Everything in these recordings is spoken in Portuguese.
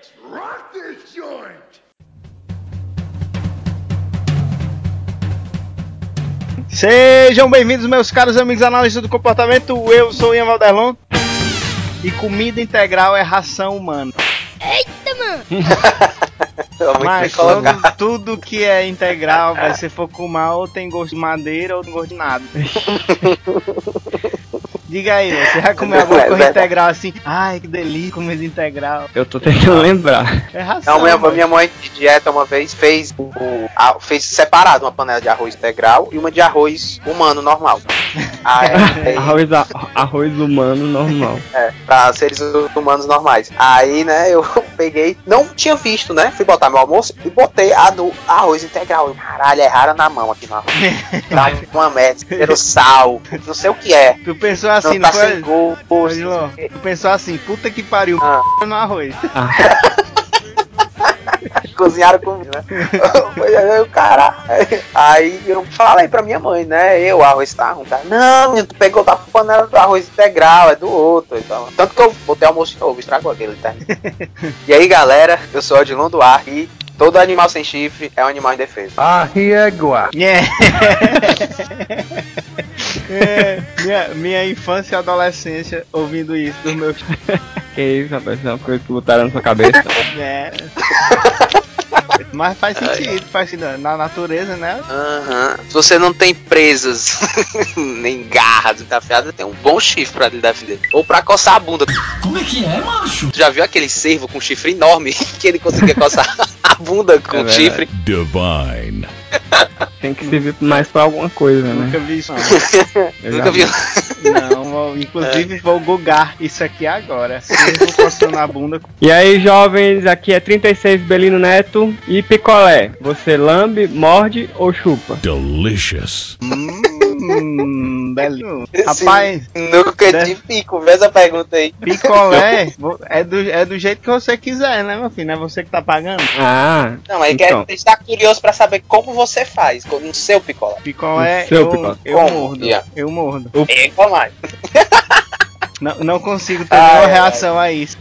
Let's rock this joint! Sejam bem-vindos, meus caros amigos analistas do comportamento. Eu sou o Ian Valderlon. E comida integral é ração humana. Muito Mas bem colocado. quando tudo que é integral, vai se for comer ou tem gosto de madeira ou tem gosto de nada. Diga aí, você já comeu alguma É coisa integral assim? Ai, que delícia, comida integral. Eu tô tentando lembrar. É ração. Não, minha, mano. minha mãe de dieta uma vez fez o, a- fez separado uma panela de arroz integral e uma de arroz humano normal. Aí, Arroz, a- arroz humano normal. é, pra seres humanos normais. Aí, né, eu peguei, não tinha visto, né? Fui botar meu almoço e botei a do arroz integral. Eu, Caralho, erraram na mão aqui no arroz. Tá uma merda, era sal, não sei o que é. Tu pensou assim, não não, tá sem foi? gosto. Odilon, Tu pensou assim, puta que pariu, Ah. no arroz. Ah, cozinharam comigo, né? Eu, caralho. Aí eu falei pra minha mãe, né? Eu, o arroz tá ruim. Tá? Não, menino, tu pegou da panela do arroz integral, é do outro. Então. Tanto que eu botei almoço de novo, estragou aquele, tá? e aí, galera, eu sou o Odilon Duarte e todo animal sem chifre é um animal indefeso. Arriégua. É. É, minha, minha infância e adolescência ouvindo isso dos meus. que isso, rapaz? É uma coisa que botaram na sua cabeça. É. Mas faz sentido, faz sentido. Na natureza, né? Aham. Se você não tem presas, nem garras encafiadas, tem um bom chifre pra lhe defender. Ou pra coçar a bunda. Como é que é, macho? Tu já viu aquele cervo com chifre enorme que ele conseguia coçar a bunda com É chifre? Divine. Tem que servir mais pra alguma coisa, né? Nunca vi isso. Eu Nunca viu? Não, inclusive vou gugar isso aqui agora. Cervo coçando a bunda. E aí, jovens, aqui é 36 Belino Neto e picolé. Você lambe, morde ou chupa? Delicious. Hum, belinho. Rapaz, Nunca Né? tive pico, vê essa pergunta aí. picolé é do, é do jeito que você quiser, né, meu filho? Não é você que tá pagando. Ah, Não, aí Então. quer estar curioso pra saber como você faz com o seu picolé. Picolé, O seu eu, picolé. eu Como? mordo. Yeah. Eu mordo. Epa, mais. Não, não consigo ter Ai, nenhuma ai. reação a isso.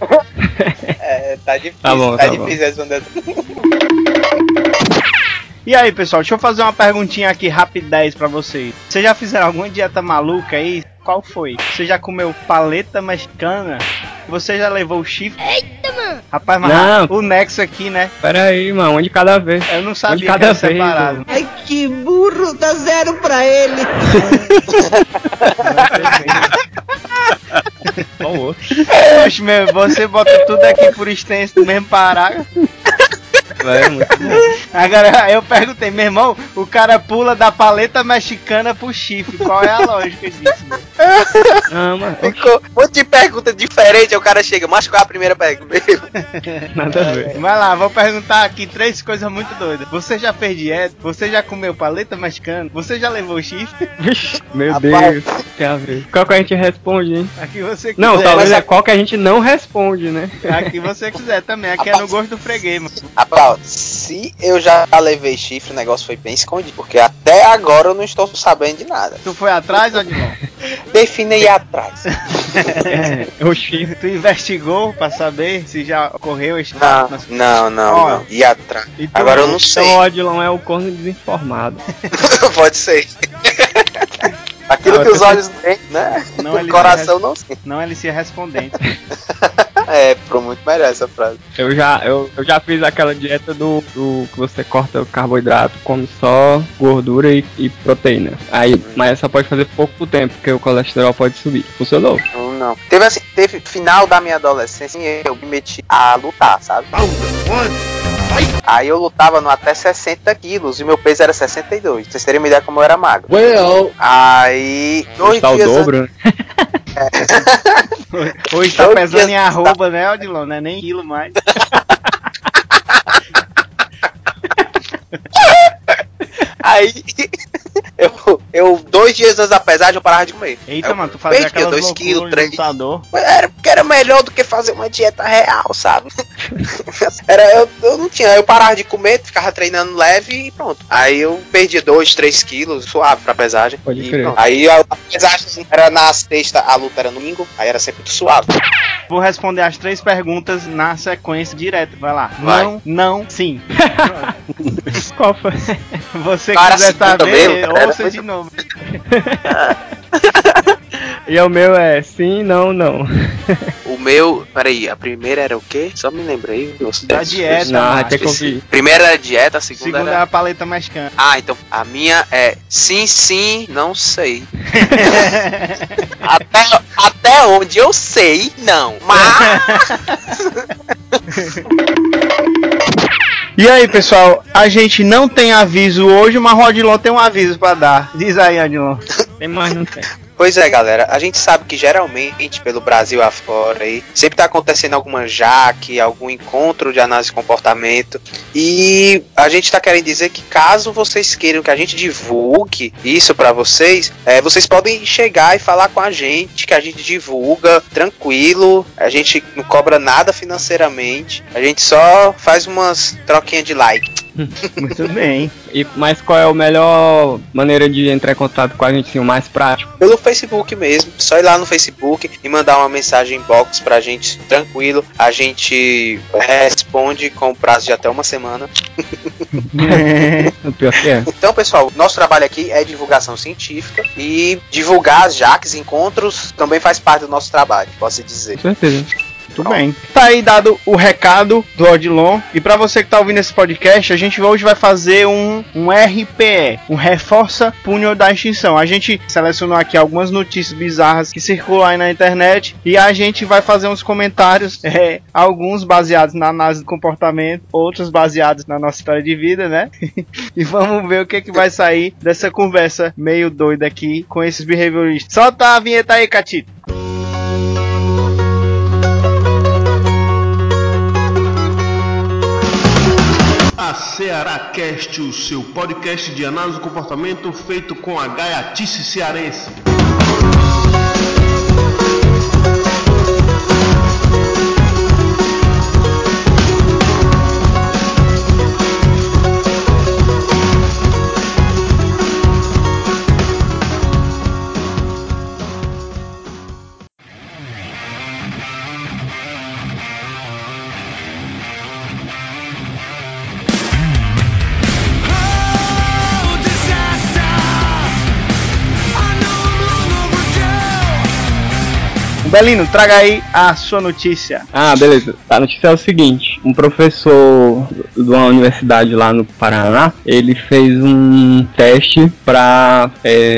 É, tá difícil, Tá bom, tá, tá bom. difícil responder. E aí, pessoal, deixa eu fazer uma perguntinha aqui rapidez pra vocês. Vocês já fizeram alguma dieta maluca aí? Qual foi? Você já comeu paleta mexicana? Você já levou chifre? Eita, mano! Rapaz, mas Não. o Nexo aqui, né? pera aí, mano. Um de cada vez. Eu não Um de sabia que cada era vez. separado. mano. Ai, que burro, dá zero pra ele. O. Poxa, meu, você bota tudo aqui por extenso no mesmo parágrafo. É, muito bom. Agora eu perguntei, meu irmão, o cara pula da paleta mexicana pro chifre. Qual é a lógica disso? Ah, mano. Ficou um monte de pergunta diferente, o cara chega, mas qual é a primeira pergunta? Nada a ver. Vai lá, vou perguntar aqui três coisas muito doidas. Você já fez dieta? Você já comeu paleta mexicana? Você já levou chifre? Meu Rapaz. Deus. Tem a ver. Qual que a gente responde, hein? Aqui você quiser. Não, talvez é qual que a gente não responde, né? Aqui você quiser também. Aqui é no gosto do freguês, mano. Rapaz, se eu já levei chifre, o negócio foi bem escondido. Porque até agora eu não estou sabendo de nada. Tu foi atrás, Odilon? Defina aí atrás. É, o chifre. Tu investigou pra saber se já ocorreu esse Não, nas- não, não, Ó, não. E atrás. Agora eu não sei. Então o Odilon é o corno desinformado. Pode ser. Aquilo que os olhos veem, né? Não, o coração não sente. Não, ele se respondente. É, pro muito melhor essa frase. Eu já, eu, eu já fiz aquela dieta do, do que você corta o carboidrato, come só gordura e, e proteína. Aí, mas só pode fazer pouco tempo, porque o colesterol pode subir. Funcionou. Não, não. Teve assim, teve final da minha adolescência e eu me meti a lutar, sabe? Aí eu lutava no até 60 quilos e meu peso era 62. Pra vocês terem uma ideia como eu era magro. Well, Aí, dois Está o dias dobro, né? Hoje tá Eu pesando que- em arroba, né, Odilon? Não é nem quilo mais. Aí, eu, eu, dois dias antes da pesagem, eu parava de comer. Eita, eu, mano, tu fazia aquelas dois quilos, três. Era porque que era melhor do que fazer uma dieta real, sabe? era, eu, eu não tinha, eu parava de comer, ficava treinando leve e pronto. Aí eu perdi 2, 3 quilos, suave pra pesagem. Pode crer. pronto. Aí a, a pesagem era na sexta, a luta era no domingo, aí era sempre suave. Vou responder as três perguntas na sequência direto. Vai lá. Vai. Não, não, sim. Qual foi? Você Cara, quiser saber, mesmo, ouça de novo. E o meu é sim, não, não. O meu, peraí, a primeira era o quê? Só me lembrei. Da dieta, Não, que ouvir. Primeira era a dieta, a segunda, Segunda é era. a paleta mexicana. Ah, então a minha é sim, sim, não sei. até, até onde eu sei, não. Mas. E aí, pessoal, a gente não tem aviso hoje, mas Rodilon tem um aviso pra dar. Diz aí, Rodilon. Tem mais, não tem. Pois é, galera. A gente sabe que geralmente pelo Brasil afora aí sempre tá acontecendo alguma jaque, algum encontro de análise de comportamento. E a gente tá querendo dizer que caso vocês queiram que a gente divulgue isso pra vocês, é, vocês podem chegar e falar com a gente, que a gente divulga tranquilo. A gente não cobra nada financeiramente. A gente só faz umas troquinhas de like. Muito bem. E, mas qual é a melhor maneira de entrar em contato com a gente, assim, o mais prático? pelo Facebook mesmo. Só ir lá no Facebook e mandar uma mensagem inbox pra gente tranquilo. A gente responde com prazo de até uma semana. O pior que é. Então, pessoal, nosso trabalho aqui é divulgação científica e divulgar as jaques, encontros, também faz parte do nosso trabalho, posso dizer. Com certeza. Muito bem. Tá aí dado o recado do Odilon. E pra você que tá ouvindo esse podcast, a gente hoje vai fazer um, um RPE, um Reforça Punho da Extinção. A gente selecionou aqui algumas notícias bizarras que circulam aí na internet e a gente vai fazer uns comentários, é, alguns baseados na análise do comportamento, outros baseados na nossa história de vida, né? e vamos ver o que, que vai sair dessa conversa meio doida aqui com esses behavioristas. Solta a vinheta aí, Catito. Ceará Cast, o seu podcast de análise do comportamento feito com a gaiatice cearense. Belino, traga aí a sua notícia. Ah, beleza. A notícia é o seguinte: um professor de uma universidade lá no Paraná, ele fez um teste para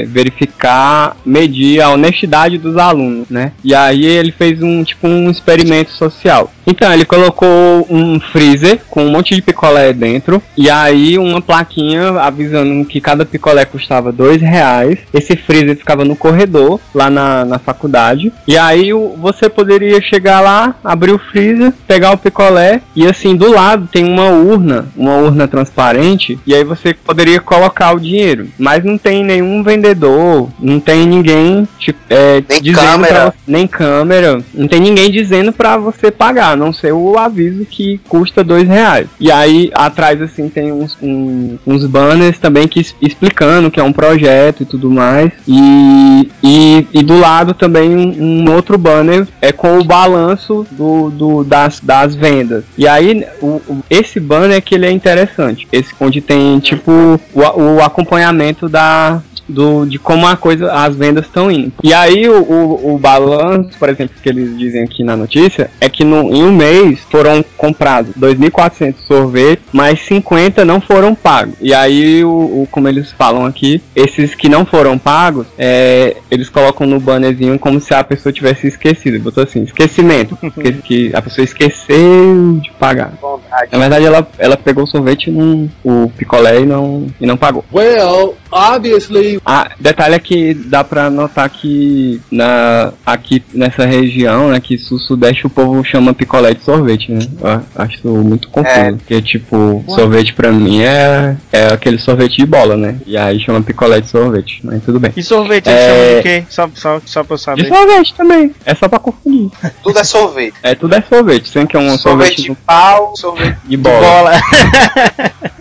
verificar, medir a honestidade dos alunos, né? E aí ele fez um tipo um experimento social. Então ele colocou um freezer com um monte de picolé dentro e aí uma plaquinha avisando que cada picolé custava dois reais. Esse freezer ficava no corredor lá na, na faculdade e aí o- você poderia chegar lá, abrir o freezer, pegar o picolé e assim do lado tem uma urna, uma urna transparente e aí você poderia colocar o dinheiro. Mas não tem nenhum vendedor, não tem ninguém tipo, é, Nem dizendo câmera. nem câmera, não tem ninguém dizendo pra você pagar, a não ser o aviso que custa dois reais. E aí atrás assim tem uns, um- uns banners também que explicando que é um projeto e tudo mais. E, e, e do lado também um, um outro banner é com o balanço do, do- das, das vendas. E aí o, esse banner é que ele é interessante, esse onde tem tipo o, o acompanhamento da do, de como a coisa, as vendas estão indo. E aí o, o, o balanço, por exemplo, que eles dizem aqui na notícia, é que no, em um mês foram comprados 2.400 sorvetes, mas 50 não foram pagos. E aí, o, o- como eles falam aqui, esses que não foram pagos, é, eles colocam no bannerzinho como se a pessoa tivesse esquecido. Botou assim, esquecimento. que, a pessoa esqueceu de pagar. Vontade. Na verdade, ela, ela pegou o sorvete, e não, o picolé e não, e não pagou. Well, obviously Ah, detalhe é que dá pra notar que na, aqui nessa região, né, que sul-sudeste o povo chama picolé de sorvete, né? Eu acho muito confuso. É. Porque, tipo, sorvete pra mim é, é aquele sorvete de bola, né? E aí chama picolé de sorvete, mas tudo bem. E sorvete eles É. chamam de quê? Só, só, só pra eu De saber. sorvete também. É só pra confundir. Tudo é sorvete. É, tudo é sorvete. Sempre que é um sorvete sorvete, de pau, sorvete de bola. Bola.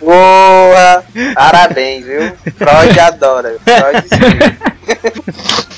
boa. Parabéns, viu? Freud adora. Freud sim.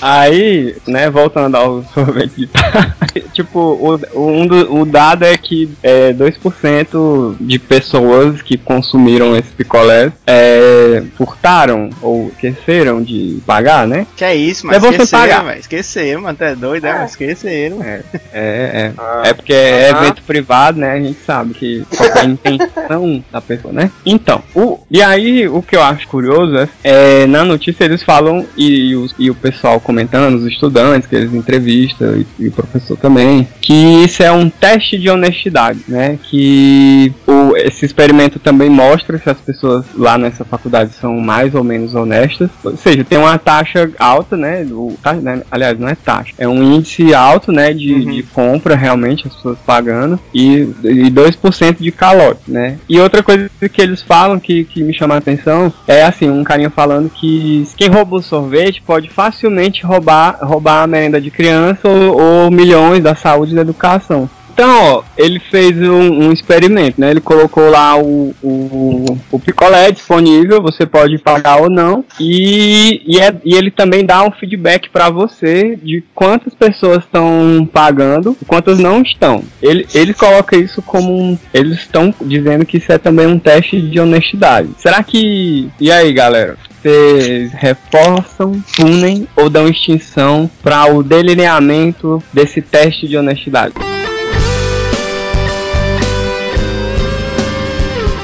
Aí, né, voltando ao sorvete de tipo, o, o- um do- o dado é que é, 2% de pessoas que consumiram esse picolé é, furtaram ou esqueceram de pagar, né? Que é isso, mas É você esqueceram, pagar. velho. Esqueceram, mano. Tu é doido, é? Mas Esqueceram. É, é. Ah. É porque é evento privado, né? A gente sabe que qual é a intenção da pessoa, né? Então, o, e aí o que eu acho curioso é, é, na notícia eles falam, e, os- e o pessoal comentando, os estudantes que eles entrevistam, e, e o professor também, que isso é um teste de honestidade, né? Que o, esse experimento também mostra se as pessoas lá nessa faculdade são mais ou menos honestas. Ou seja, tem uma taxa alta, né? Do, tá, né, aliás, não é taxa, é um índice alto, né? De, Uhum. de compra realmente, as pessoas pagando, e, e 2% de calote, né? E outra coisa que eles falam que, que me chama a atenção é assim, um carinha falando que quem rouba o sorvete pode facilmente roubar, roubar a merenda de criança ou, ou milhões da saúde e da educação. Então, ó, ele fez um, um experimento, né? Ele colocou lá o, o, o picolé disponível, você pode pagar ou não, e, e, é- e ele também dá um feedback para você de quantas pessoas estão pagando e quantas não estão. Ele, ele coloca isso como um. Eles estão dizendo que isso é também um teste de honestidade. Será que. E aí, galera? Vocês reforçam, punem ou dão extinção para o delineamento desse teste de honestidade?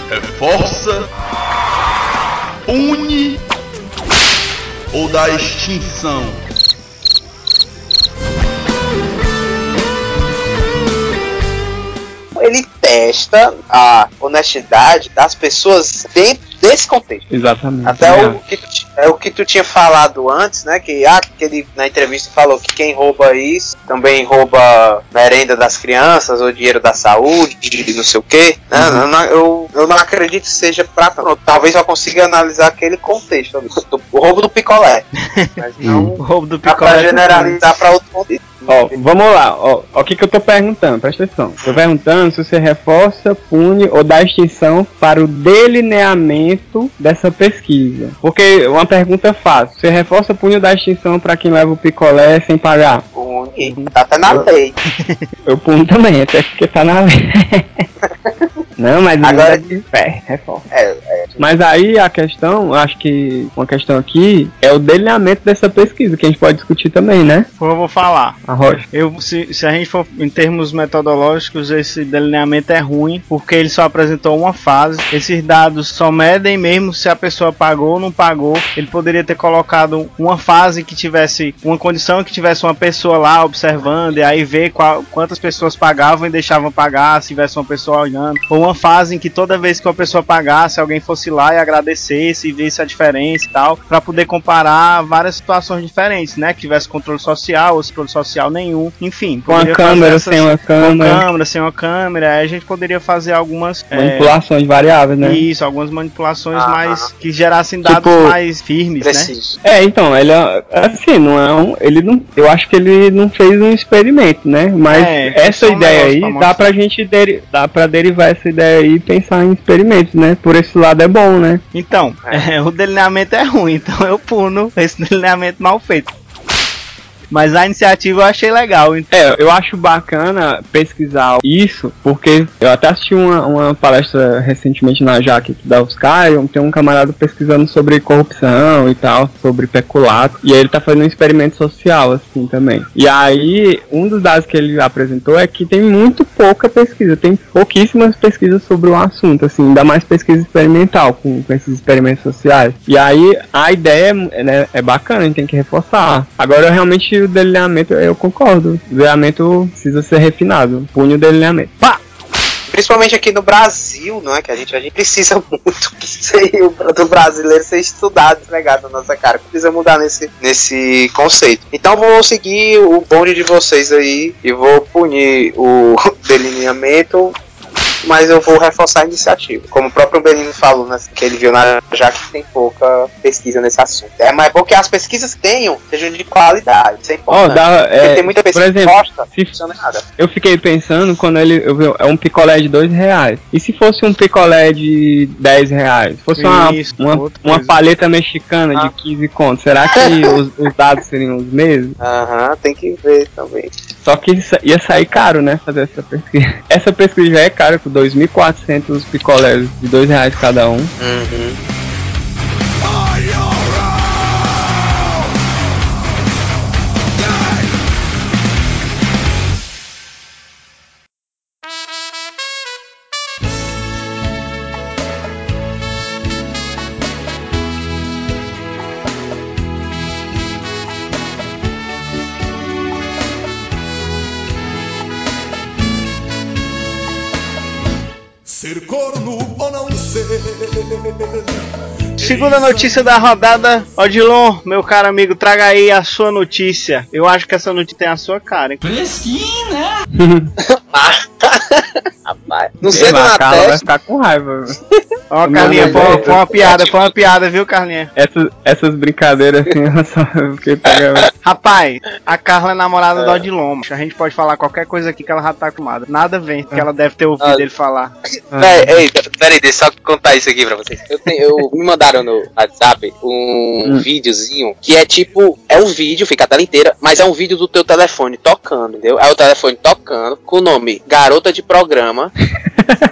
Reforça, une ou dá extinção? Ele testa a honestidade das pessoas dentro desse contexto. Exatamente. Até É. o que, tu, é o que tu tinha falado antes, né? Que, ah, que ele na entrevista falou que quem rouba isso também rouba merenda das crianças ou dinheiro da saúde, não sei o quê. né, Eu, não, eu, eu não acredito que seja pra. Talvez eu consiga analisar aquele contexto do, do- o roubo do picolé. Mas O não roubo do dá picolé. pra generalizar pra outro contexto. Ó, vamos lá, ó, o que que eu tô perguntando, presta atenção. Tô perguntando se você reforça, pune ou dá extinção para o delineamento dessa pesquisa. Porque uma pergunta fácil, você reforça, pune ou dá extinção para quem leva o picolé sem pagar? Une, tá até na lei. Eu puno também, até porque tá na lei. Não, mas Agora- é de pé, reforça. É, é, Mas aí a questão, acho que uma questão aqui é o delineamento dessa pesquisa, que a gente pode discutir também, né? Eu vou falar. A Rocha. Eu, se, se a gente for em termos metodológicos, esse delineamento é ruim, porque ele só apresentou uma fase. Esses dados só medem mesmo se a pessoa pagou ou não pagou. Ele poderia ter colocado uma fase que tivesse uma condição que tivesse uma pessoa lá observando e aí ver qual- quantas pessoas pagavam e deixavam pagar, se tivesse uma pessoa olhando. Ou uma fase em que toda vez que uma pessoa pagasse, alguém fosse lá e agradecesse e visse a diferença e tal, para poder comparar várias situações diferentes, né? Que tivesse controle social ou controle social nenhum, enfim. Com a câmera, essas- sem uma com câmera, câmera, sem uma câmera, aí a gente poderia fazer algumas é, manipulações variáveis, né? isso, algumas manipulações Ah. mais que gerassem dados Tipo, mais firmes, né? preciso. É, então, ele é, assim, não é um, ele não, eu acho que ele não fez um experimento, né? Mas É, essa um ideia aí pra dá pra gente deri, dá para derivar essa ideia aí e pensar em experimentos, né? Por esse lado é bom, né? Então, é, o delineamento é ruim, então eu puno esse delineamento mal feito. Mas a iniciativa eu achei legal. É, eu acho bacana pesquisar isso, porque eu até assisti uma, uma palestra recentemente na JAC aqui da UFSCar, e tem um camarada pesquisando sobre corrupção e tal, sobre peculato, e aí ele tá fazendo um experimento social, assim, também. E aí, um dos dados que ele apresentou é que tem muito pouca pesquisa, tem pouquíssimas pesquisas sobre o assunto, assim, ainda mais pesquisa experimental, com, com esses experimentos sociais. E aí, a ideia né, é bacana, a gente tem que reforçar. Agora, realmente, o delineamento, eu concordo. O delineamento precisa ser refinado. Punho delineamento. Pá! principalmente aqui no Brasil, não é? Que a gente, a gente precisa muito do brasileiro ser estudado, pregado na nossa cara. Precisa mudar nesse, nesse conceito. Então vou seguir o bonde de vocês aí e vou punir o delineamento mas eu vou reforçar a iniciativa. Como o próprio Benino falou, né, que ele viu na já que tem pouca pesquisa nesse assunto. É, mas é bom que as pesquisas que tenham sejam de qualidade. Isso é importante. Ó, dá, é, tem muita pesquisa por exemplo, que gosta, se- não funciona nada. Eu fiquei pensando quando ele. Eu vi, é um picolé de dois reais. E se fosse um picolé de 10 reais? Se fosse uma, Isso, uma, uma coisa. paleta mexicana Ah. de 15 contos, será que os, os dados seriam os mesmos? Aham, tem que ver também. Só que ia sair caro, né? Fazer essa pesquisa. Essa pesquisa já é cara, com 2.400 picolés de dois reais cada um. Uhum. Segunda notícia da rodada, Odilon, meu caro amigo, traga aí a sua notícia. Eu acho que essa notícia tem a sua cara, hein? Não Sei lá, a Carla vai ficar com raiva. Ó, Não, Carlinha, foi, é- foi uma piada, foi uma piada, viu, Carlinha? Essas, essas brincadeiras assim, eu só fiquei pegando. Rapaz, a Carla é namorada do Odilon. A gente pode falar qualquer coisa aqui que ela já tá acostumada. Nada vem que ela deve ter ouvido Ah. ele falar. Peraí, ei, peraí, deixa eu só contar isso aqui pra vocês. Eu, tenho- eu- me mandaram no WhatsApp um Hum. videozinho que é tipo, é um vídeo, fica a tela inteira, mas é um vídeo do teu telefone tocando, entendeu? É o telefone tocando com o nome Garota de Programa,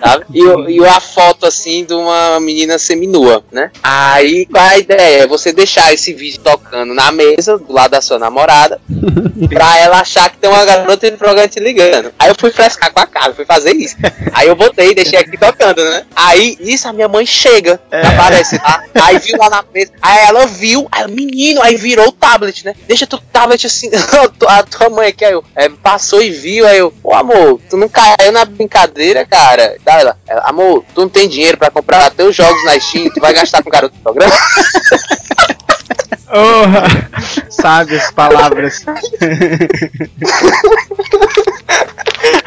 sabe? E, e a foto assim de uma menina seminua, né? Aí qual é a ideia? É você deixar esse vídeo tocando na mesa, do lado da sua namorada, pra ela achar que tem uma garota de programa te ligando. Aí eu fui frescar com a cara, fui fazer isso. Aí eu botei, deixei aqui tocando, né? Aí, nisso, a minha mãe chega, aparece lá, aí viu lá na mesa, aí ela viu, aí, menino, aí virou o tablet, né? Deixa tu tablet assim, a tua mãe aqui, aí eu, é, passou e viu, aí eu, ô amor, tu não caiu na brincadeira, cara? Daí ela, ela, amor, tu não tem dinheiro pra comprar teus jogos na Steam, tu vai gastar com o garoto do programa? Oh, sabe as palavras.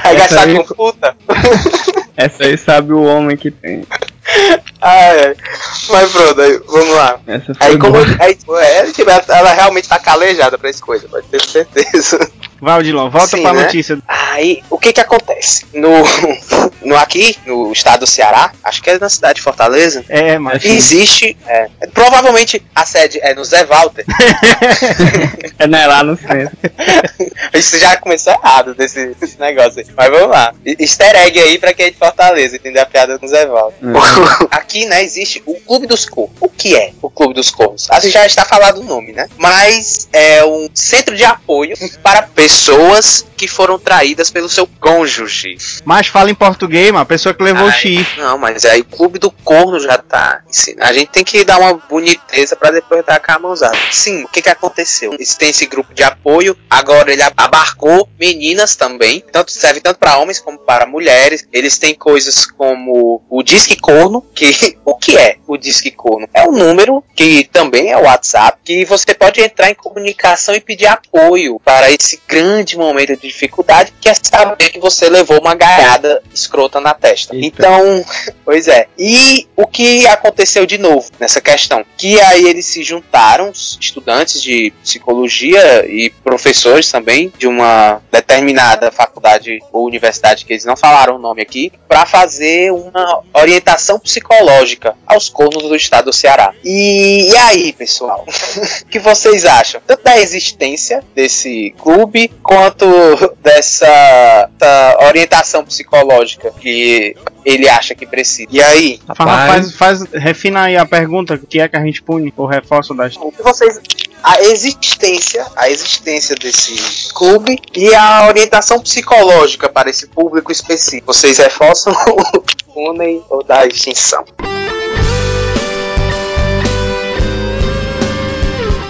Vai gastar aí- com puta? Essa aí sabe o homem que tem. Ah, é. Mas pronto, aí, vamos lá. Aí como aí, tipo, é, tipo, ela, realmente tá calejada pra essa coisa, pode ter certeza. Vai, Odilon, volta Sim, pra né? notícia. Aí, o que que acontece? No, no aqui, no estado do Ceará, acho que é na cidade de Fortaleza, É, mas. existe, é, provavelmente a sede é no Zé Walter. É né, lá no centro. Isso já começou errado desse, desse negócio aí. Mas vamos lá. Easter egg aí pra quem é de Fortaleza, entender a piada com o Zé Walter. Aqui, né, existe o Clube dos Cornos. O que é o Clube dos Cornos? Assim já está falado o nome, né? Mas é um centro de apoio para pessoas que foram traídas pelo seu cônjuge. Mas fala em português, mano. A pessoa que levou o Ai, chifre. Não, mas aí o Clube do Corno já tá. A gente tem que dar uma boniteza pra depois dar com a mãozada. Sim, o que que aconteceu? Têm esse grupo de apoio, agora ele abarcou meninas também, tanto serve tanto para homens como para mulheres. Eles têm coisas como o Disque Corno, que o que é o Disque Corno? É um número que também é o WhatsApp, que você pode entrar em comunicação e pedir apoio para esse grande momento de dificuldade, que é saber que você levou uma gaiada escrota na testa. Eita. Então, Pois é. E o que aconteceu de novo nessa questão? Que aí eles se juntaram, estudantes de psicologia e professores também de uma determinada faculdade ou universidade que eles não falaram o nome aqui, para fazer uma orientação psicológica aos cornos do estado do Ceará. E, e aí, pessoal? o que vocês acham? Tanto da existência desse clube quanto dessa orientação psicológica que ele acha que precisa. E aí, Faz, faz, refina aí a pergunta, o que é que a gente pune ou reforça das. o que vocês a existência, a existência desse clube e a orientação psicológica para esse público específico. Vocês reforçam, unem ou dá extinção?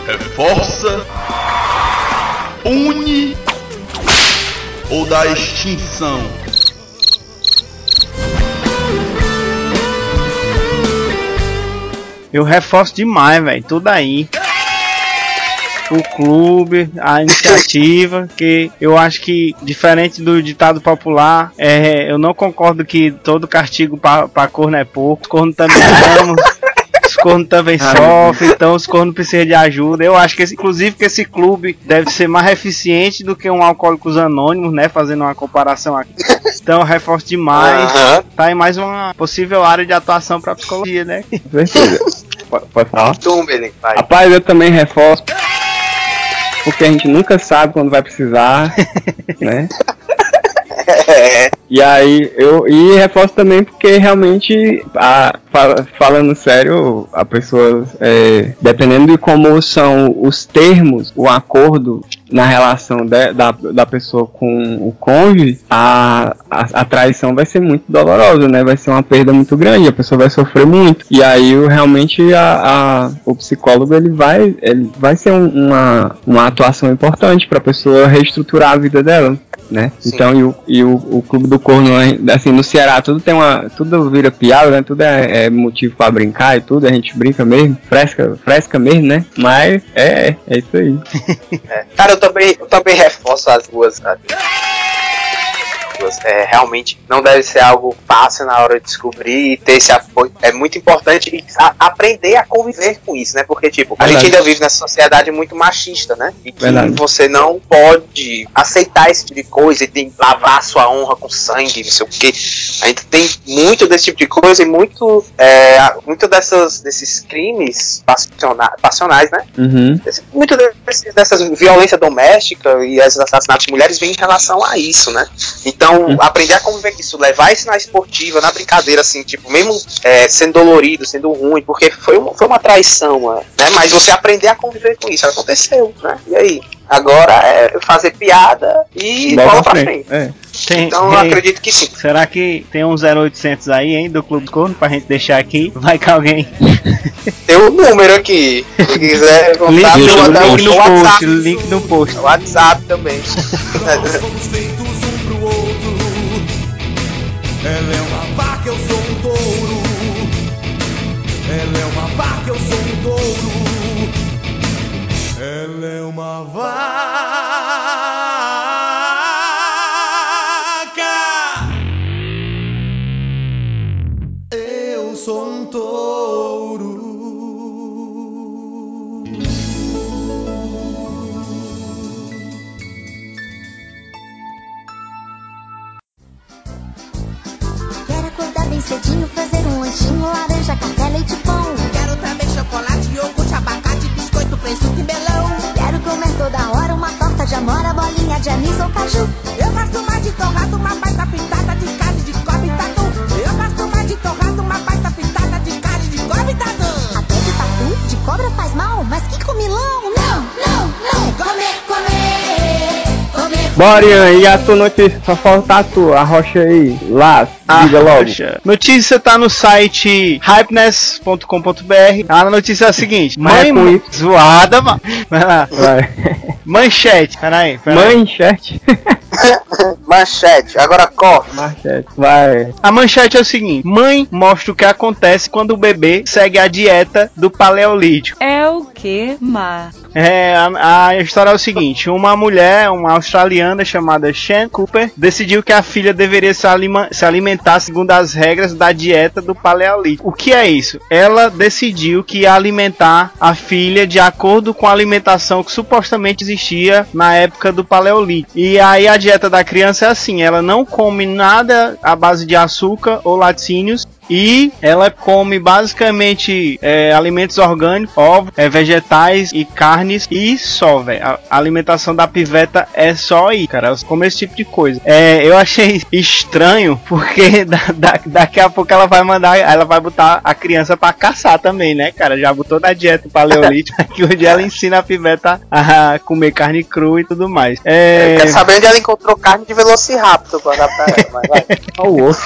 Reforça, une ou dá extinção. Eu reforço demais, velho. Tudo aí. O clube, a iniciativa, que eu acho que, diferente do ditado popular, é, eu não concordo que todo castigo pra, pra corno é pouco. Os cornos também amam. Os cornos também sofrem, então os cornos precisam de ajuda. Eu acho que, esse- inclusive, que esse clube deve ser mais eficiente do que um Alcoólicos Anônimos, né? Fazendo uma comparação aqui. Então eu reforço demais. Tá aí mais uma possível área de atuação pra psicologia, né? Certeza. Pode, falar? Tu, Belinho, vai. Rapaz, eu também reforço. Porque a gente nunca sabe quando vai precisar, né? É, E aí, eu e reforço também porque realmente, a, fala- falando sério, a pessoa, é, dependendo de como são os termos, o acordo na relação de- da, da pessoa com o cônjuge, a, a, a traição vai ser muito dolorosa, né? Vai ser uma perda muito grande, a pessoa vai sofrer muito. E aí, realmente, a, a- o psicólogo ele vai, ele vai ser um- uma, uma atuação importante para a pessoa reestruturar a vida dela né? Então, e o, e o, o Clube do Corno, assim, no Ceará, tudo tem uma. Tudo vira piada, né? Tudo é, é motivo pra brincar e tudo, a gente brinca mesmo, fresca, fresca mesmo, né? Mas é, é isso aí. Cara, eu também, eu também reforço as duas. sabe? Duas. É, realmente não deve ser algo fácil na hora de descobrir e ter esse apoio. É muito importante a- aprender a conviver com isso, né? Porque, tipo, a Verdade. gente ainda vive nessa sociedade muito machista, né? E que Verdade. você não pode aceitar esse tipo de coisa e tem lavar sua honra com sangue, não sei o quê. A gente tem muito desse tipo de coisa e muito, é, muito dessas, desses crimes passiona- passionais, né? Uhum. Muito desse, dessas violência doméstica e esses assassinatos de mulheres vem em relação a isso, né? Então, aprender a conviver com isso, levar isso na esportiva, na brincadeira, assim, tipo, mesmo é, sendo dolorido, sendo ruim, porque foi uma, foi uma traição, mano, né? Mas você aprender a conviver com isso, aconteceu, né? E aí? Agora é fazer piada e Bola bola pra frente. frente. É. Tem, Então, eu acredito que sim. Será que tem um 0800 aí, hein, do Clube do Corno, pra gente deixar aqui? Vai que alguém. Tem o número aqui. Se quiser contar, Link, eu no, no o post, WhatsApp. link no post. WhatsApp também. Ela é uma vaca, eu sou um touro. Ela é uma vaca, eu sou um touro. Ela é uma vaca. Bora, Ian, e a tua notícia? Só falta a tua, a rocha aí. Lá, diga logo. Poxa. Notícia tá no site hypeness.com.br. A notícia é a seguinte: é Mãe isso. zoada, mano. Vai lá. Vai. Manchete. Peraí, peraí. Manchete. Manchete, agora corre. Manchete. Vai. A manchete é o seguinte: Mãe mostra o que acontece quando o bebê segue a dieta do paleolítico. É o que, Má? É, a, a história é o seguinte: uma mulher, uma australiana chamada Shan Cooper, decidiu que a filha deveria se, alima- se alimentar segundo as regras da dieta do paleolítico. O que é isso? Ela decidiu que ia alimentar a filha de acordo com a alimentação que supostamente existia na época do paleolítico. E aí a dieta da criança é assim: ela não come nada à base de açúcar ou laticínios. E ela come basicamente é, alimentos orgânicos, ovos, é, vegetais e carnes e só, velho. A alimentação da piveta é só aí, cara. Ela come esse tipo de coisa. É, eu achei estranho porque da- da- daqui a pouco ela vai mandar, ela vai botar a criança pra caçar também, né, cara? Já botou na dieta paleolítica que hoje ela ensina a piveta a comer carne crua e tudo mais. É, Quer saber onde ela encontrou carne de Velociraptor pra dar pra ela, mas vai. Ó o osso.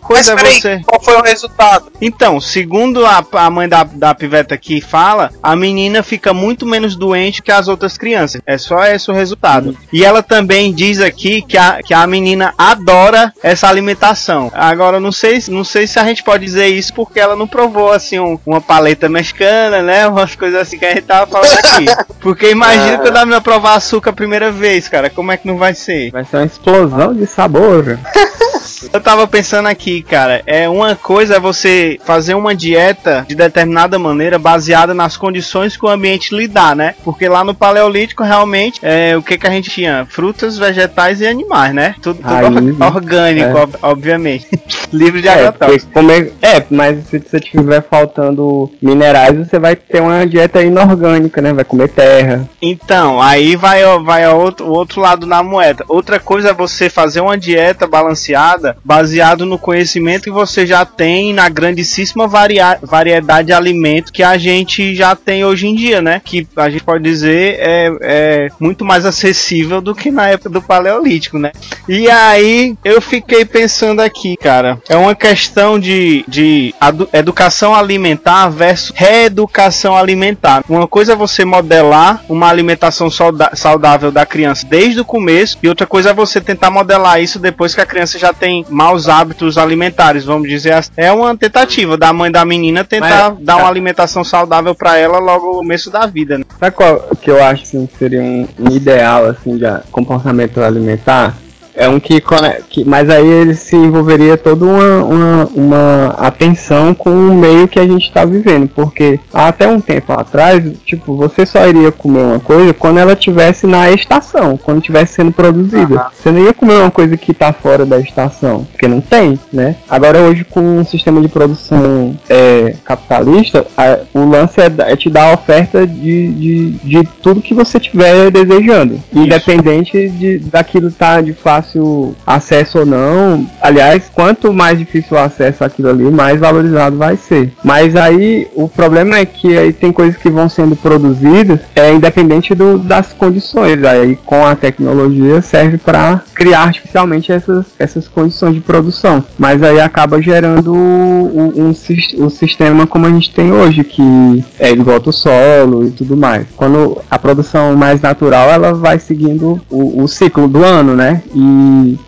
Coisa é Mas peraí, você. qual foi o resultado? Então, segundo a, a mãe da, da piveta aqui fala, a menina fica muito menos doente que as outras crianças. É só esse o resultado. E ela também diz aqui que a, que a menina adora essa alimentação. Agora, não sei, não sei se a gente pode dizer isso porque ela não provou assim um- uma paleta mexicana, né? Umas coisas assim que a gente tava falando aqui. Porque imagina quando a menina provar açúcar a primeira vez, cara. Como é que não vai ser? Vai ser uma explosão de sabor. Eu tava pensando aqui, cara, é uma coisa é você fazer uma dieta de determinada maneira baseada nas condições que o ambiente lhe dá, né? Porque lá no paleolítico realmente é o que que a gente tinha? Frutas, vegetais e animais, né? Tudo, tudo Aí, or- orgânico, é. ob- obviamente. Livre de É, agrotóxicos. comer, é, mas se você tiver faltando minerais, você vai ter uma dieta inorgânica, né? Vai comer terra. Então, aí vai, vai ó, outro, o outro lado da moeda. Outra coisa é você fazer uma dieta balanceada baseado no conhecimento que você já tem na grandíssima varia- variedade de alimentos que a gente já tem hoje em dia, né? Que a gente pode dizer é, é muito mais acessível do que na época do Paleolítico, né? E aí eu fiquei pensando aqui, cara, é uma questão de, de educação alimentar versus reeducação alimentar. Uma coisa é você modelar uma alimentação saudável da criança desde o começo, e outra coisa é você tentar modelar isso depois que a criança já tem maus hábitos alimentares, vamos dizer assim. É uma tentativa da mãe da menina tentar Mas- dar uma alimentação saudável pra ela logo no começo da vida, né? Sabe qual que eu acho que seria um, um ideal assim de comportamento alimentar? É um que, que mas aí ele se envolveria toda uma, uma, uma atenção com o meio que a gente está vivendo, porque até um tempo atrás, tipo, você só iria comer uma coisa quando ela estivesse na estação, quando estivesse sendo produzida. Aham. Você não ia comer uma coisa que está fora da estação, porque não tem, né? Agora hoje com um sistema de produção é, capitalista, a- o lance é, é te dar a oferta de, de, de tudo que você estiver desejando, independente de daquilo estar de fácil acesso ou não. Aliás, quanto mais difícil o acesso àquilo ali, mais valorizado vai ser. Mas aí o problema é que aí tem coisas que vão sendo produzidas é independente do, das condições. Aí com a tecnologia serve para criar artificialmente essas, essas condições de produção. Mas aí acaba gerando um, sis- o sistema como a gente tem hoje, que é esgota o solo e tudo mais. Quando a produção mais natural ela vai seguindo o, o ciclo do ano, né? E,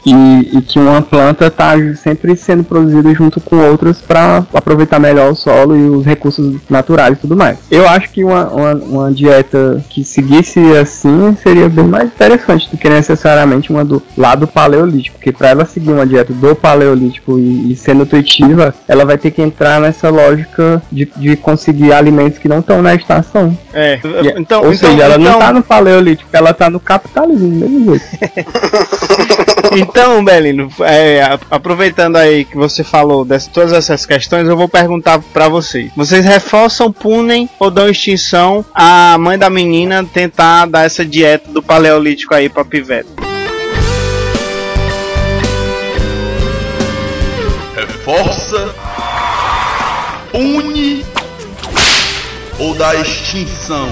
e, e que uma planta está sempre sendo produzida junto com outras para aproveitar melhor o solo e os recursos naturais e tudo mais. Eu acho que uma, uma, uma dieta que seguisse assim seria bem mais interessante do que necessariamente uma do lado paleolítico, porque para ela seguir uma dieta do paleolítico e, e ser nutritiva, ela vai ter que entrar nessa lógica de, de conseguir alimentos que não estão na estação. É, E- então, Ou então, seja, ela então, não tá no paleolítico, ela tá no capitalismo do mesmo jeito. Então, Belino, é, aproveitando aí que você falou de todas essas questões, eu vou perguntar pra vocês. Vocês reforçam, punem ou dão extinção a mãe da menina tentar dar essa dieta do paleolítico aí pra pivete? Reforça, une ou dá extinção?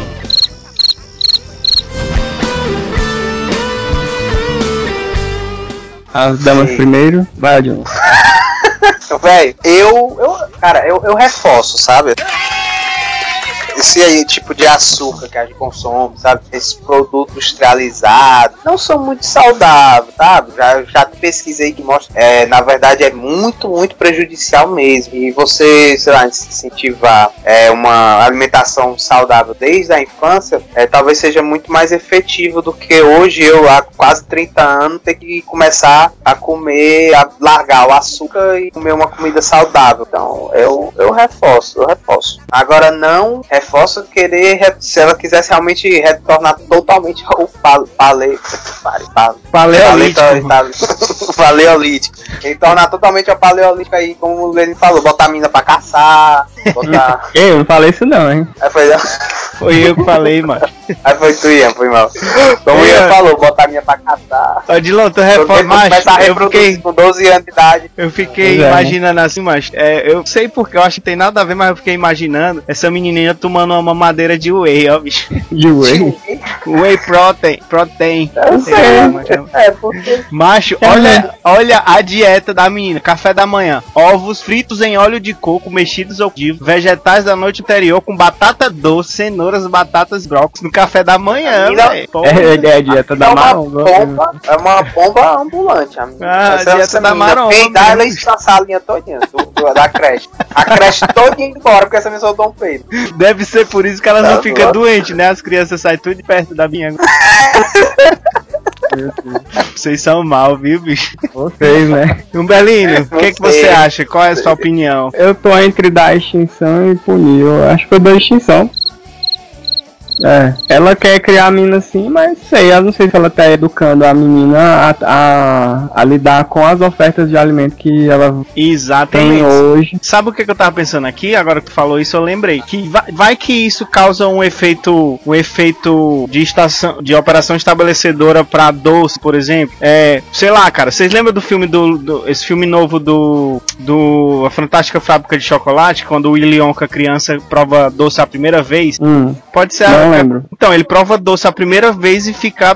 As damas Sim. primeiro, vai, John. Véi, eu, eu. Cara, eu, eu reforço, sabe? Esse aí tipo de açúcar que a gente consome, sabe? Esses produtos industrializados não são muito saudáveis, sabe? Já, já pesquisei que mostra. É, na verdade, é muito, muito prejudicial mesmo. E você, sei lá, incentivar é, uma alimentação saudável desde a infância, é, talvez seja muito mais efetivo do que hoje eu, há quase 30 anos, ter que começar a comer, a largar o açúcar e comer uma comida saudável. Então, eu, eu reforço, eu reforço. Agora, não reforço querer, re- se ela quisesse realmente retornar totalmente ao pale, pale, Paleolítico. Paleolítico. Retornar totalmente ao paleolítico aí, como o Lenin falou, botar mina pra caçar, botar. Eu não falei isso não, hein? Aí foi, Foi eu que falei, mano. Aí foi tu, Ian, foi mal. Como o É. Ian falou, botar a minha pra catar. Ô, Dilon, tu reforma, macho, eu fiquei, com 12 anos de idade. eu fiquei é, né? imaginando assim, mas é, eu sei porque eu acho que tem nada a ver, mas eu fiquei imaginando essa menininha tomando uma mamadeira de whey, ó, bicho. De whey. Whey protein, protein. Eu Sei sei. lá como é que é. É, porque. Macho, olha, olha a dieta da menina. Café da manhã, ovos fritos em óleo de coco, mexidos ou vivo, vegetais da noite anterior com batata doce, cenouras, batatas, brócolis no café da manhã, Menina- velho. É, é a dieta É da uma maromba. bomba, é uma bomba ambulante, amigo. Ah, Essa- dieta essa da maromba, Peidar ela mesmo. e a salinha todinha do, do- da creche. A creche todinha embora, porque essa pessoa dá um peido. Deve ser por isso que elas não Tá ficam bom. doentes, né? As crianças saem tudo de perto da minha. Vocês são mal, viu, bicho? Vocês, né? Umbelino, o que, que você Você. acha? Qual é a sua opinião? Eu tô entre dar extinção e punir. Eu acho que eu dou extinção. É, ela quer criar a menina assim, mas sei, eu não sei se ela tá educando a menina a, a, a lidar com as ofertas de alimento que ela tem Exatamente. hoje. Sabe o que, que eu tava pensando aqui? Agora que tu falou isso, eu lembrei. Que vai, vai que isso causa um efeito. Um efeito de estação. De operação estabelecedora pra doce, por exemplo. É. Sei lá, cara. Vocês lembram do filme do. do- esse filme novo do. Do. A Fantástica Fábrica de Chocolate? Quando o Willy Wonka criança prova doce a primeira vez? Hum, Pode ser não a, lembro. Então, ele prova doce a primeira vez e fica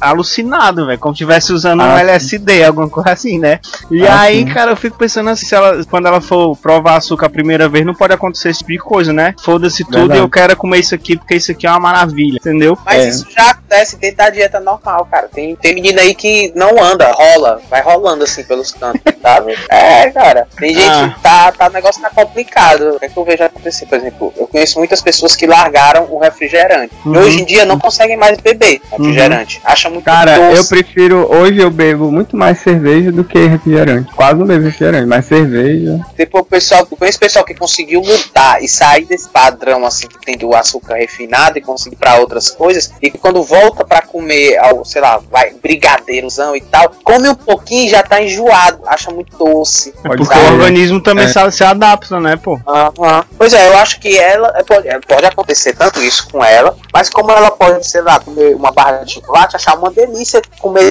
alucinado, velho. Como se estivesse usando um Ah, sim. LSD, alguma coisa assim, né? E Ah, aí, sim. cara, eu fico pensando assim, se ela, quando ela for provar açúcar a primeira vez, não pode acontecer esse tipo de coisa, né? Foda-se tudo Verdade. e eu quero comer isso aqui porque isso aqui é uma maravilha, entendeu? Mas É. isso já acontece dentro da dieta normal, cara. Tem, tem menina aí que não anda, rola, vai rolando assim pelos cantos, sabe? É, cara. Tem gente Ah. que tá, tá, o negócio tá complicado. O que, é que eu vejo acontecer? Por exemplo, eu conheço muitas pessoas que largaram o refrigerante. Uhum. E hoje em dia não conseguem mais beber refrigerante. Acha muito Cara, doce. eu prefiro. Hoje eu bebo muito mais cerveja do que refrigerante. Quase não bebo refrigerante, mas cerveja. Tipo, o pessoal, eu conheço pessoal que conseguiu mudar e sair desse padrão assim que tem do açúcar refinado e conseguir para outras coisas e que quando volta pra comer, ao, sei lá, vai brigadeirozão e tal, come um pouquinho e já tá enjoado, acha muito doce. É porque ser. o organismo também É. se, adapta, né, pô? Aham. Pois é, eu acho que ela é, pode, é, pode acontecer tanto isso com ela, mas como ela pode, sei lá, comer uma barra de chocolate, achar uma delícia, comer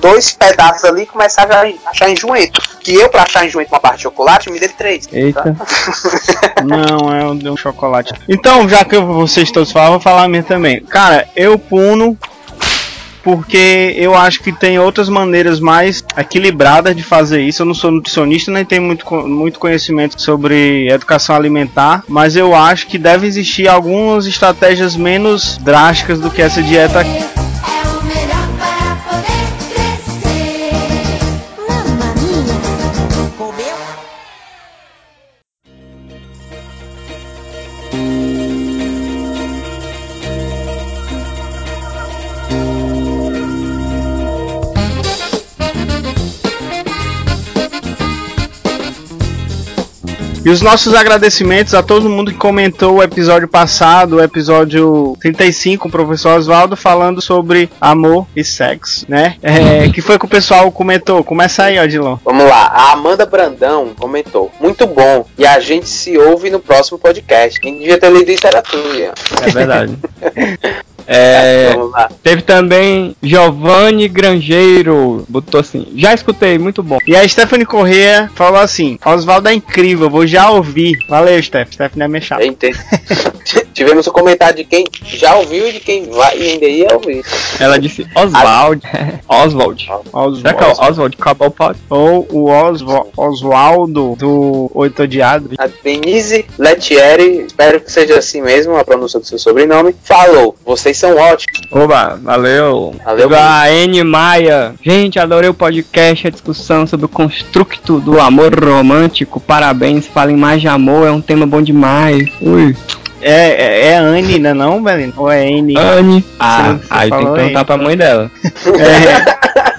dois pedaços ali e começar a já achar enjoento. Que eu, pra achar enjoento uma barra de chocolate, me dei três. Eita. Não, é um, um chocolate. Então, já que eu- vocês todos falam, eu vou falar a minha também. Cara, eu puno porque eu acho que tem outras maneiras mais equilibradas de fazer isso. Eu não sou nutricionista nem tenho muito, muito conhecimento sobre educação alimentar, mas eu acho que deve existir algumas estratégias menos drásticas do que essa dieta aqui. E os nossos agradecimentos a todo mundo que comentou o episódio passado, o episódio 35, com o professor Oswaldo, falando sobre amor e sexo, né? É, que foi que o pessoal comentou. Começa aí, Odilon. Vamos lá, a Amanda Brandão comentou. Muito bom. E a gente se ouve no próximo podcast. Quem devia ter lido isso era tu, Ian. É verdade. É, Vamos lá. teve também Giovanni Grangeiro, botou assim, já escutei, muito bom. E a Stephanie Corrêa falou assim: Oswaldo é incrível, vou já ouvir. Valeu, Steph. Stephanie é minha. Eita. Tivemos o comentário de quem já ouviu e de quem vai e ainda ia ouvir. Ela disse Oswald. Oswald. Será que é Oswald Cobblepot? Ou o Osvo- Oswaldo do Oito Odiado. A Denise Letieri, espero que seja assim mesmo a pronúncia do seu sobrenome, falou: Vocês são ótimos. Oba, valeu. Valeu, Teve a N Maia. Gente, adorei o podcast, a discussão sobre o construto do amor romântico. Parabéns, falem mais de amor, é um tema bom demais. Ui. É, é, é Anne, né não, Belino? Ou é N? Anne. Ah, aí tem que perguntar aí. pra mãe dela. É.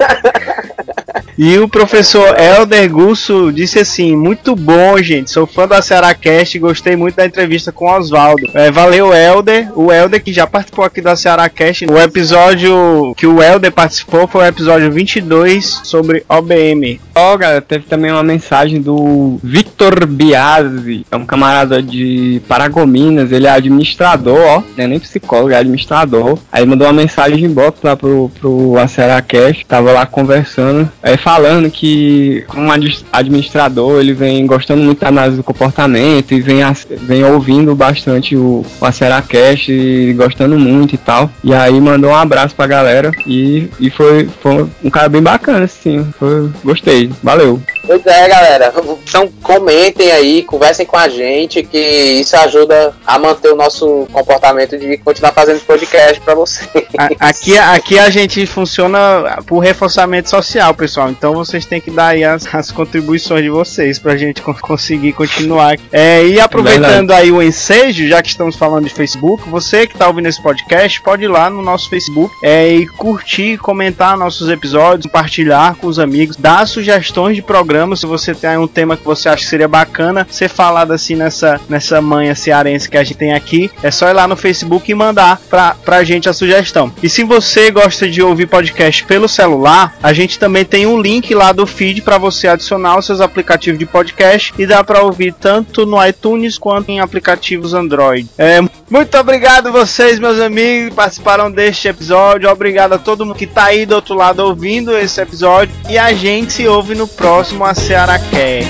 E o professor Helder Gusso disse assim: muito bom, gente. Sou fã da Cearacast e gostei muito da entrevista com Oswaldo. É, valeu, Helder. O Helder que já participou aqui da Cearacast. O episódio que o Helder participou foi o episódio 22 sobre OBM. Ó, galera, teve também uma mensagem do Victor Biasi, é um camarada de Paragominas, ele é administrador, ó, não é nem psicólogo, é administrador. Aí mandou uma mensagem em box lá pro, pro Aceracast, tava lá conversando, aí falando que admi- administrador ele vem gostando muito da análise do comportamento e vem, vem ouvindo bastante o, o Aceracast e gostando muito e tal. E aí mandou um abraço pra galera e, e foi, foi um cara bem bacana, assim, foi, gostei, valeu. Pois é, galera. Então comentem aí, conversem com a gente, que isso ajuda a manter o nosso comportamento de continuar fazendo podcast pra vocês. A- aqui, aqui a gente funciona por reforçamento social, pessoal. Então vocês têm que dar aí as, as contribuições de vocês pra gente con- conseguir continuar. É, e aproveitando aí o ensejo, já que estamos falando de Facebook, você que tá ouvindo esse podcast, pode ir lá no nosso Facebook é, e curtir, comentar nossos episódios, compartilhar com os amigos, dar sugestões de programas. Se você tem um tema que você acha que seria bacana ser falado assim nessa, nessa manhã cearense que a gente tem aqui, é só ir lá no Facebook e mandar pra, pra gente a sugestão. E se você gosta de ouvir podcast pelo celular, a gente também tem um link lá do feed para você adicionar os seus aplicativos de podcast e dá para ouvir tanto no iTunes quanto em aplicativos Android. É, muito obrigado vocês, meus amigos, que participaram deste episódio. Obrigado a todo mundo que tá aí do outro lado ouvindo esse episódio. E a gente se ouve no próximo A Ceará Quer.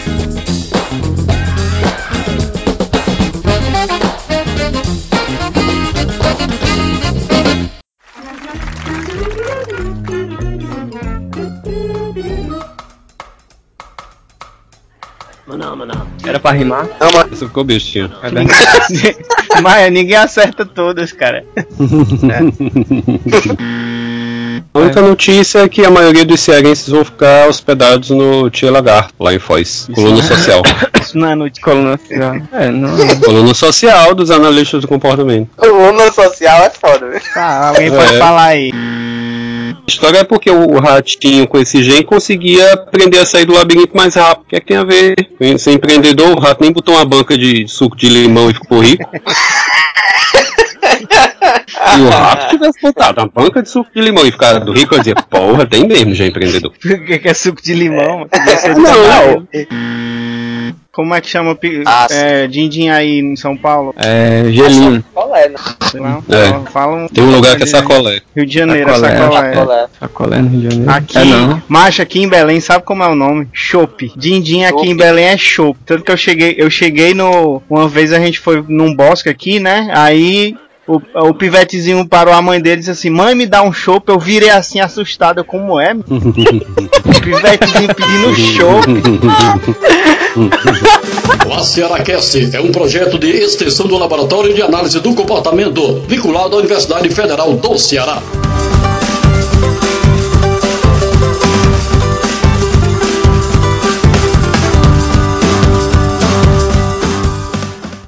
Era pra rimar? Você ficou bestinho. Mas ninguém acerta todas, cara. A única notícia é que a maioria dos cearenses vão ficar hospedados no Tia Lagarto, lá em Foz. Coluna social. Isso não é no Coluna social. É, não. Coluna social dos analistas do comportamento. Coluna social é foda, viu? Tá, alguém pode É. falar aí. A história é porque o ratinho com esse gen conseguia aprender a sair do labirinto mais rápido. O que é que tem a ver? Ser empreendedor, o rato nem botou uma banca de suco de limão e ficou rico. Se o rato tivesse botado uma banca de suco de limão e ficado rico, eu dizia, porra, tem mesmo já empreendedor. O que que é suco de limão? mano? Não, Como é que chama Ah, é, din-din aí em São Paulo? É, gelinho. Qual é, né? Sei lá. É. fala- um tem um lugar que é sacolé. Rio de Janeiro, Sacolé. é sacolé. Qual é? Sacolé no Rio de Janeiro. Aqui, É não. macho, aqui em Belém, sabe como é o nome? Chopp. Din-din aqui em Belém é chopp. Tanto que eu cheguei, eu cheguei no. Uma vez a gente foi num bosque aqui, né? Aí. O, o pivetezinho parou a mãe dele e disse assim: Mãe, me dá um chopp. Eu virei assim assustado. eu, Como é? o pivetezinho pedindo chopp. O ACERACast é um projeto de extensão do Laboratório de Análise do Comportamento, vinculado à Universidade Federal do Ceará.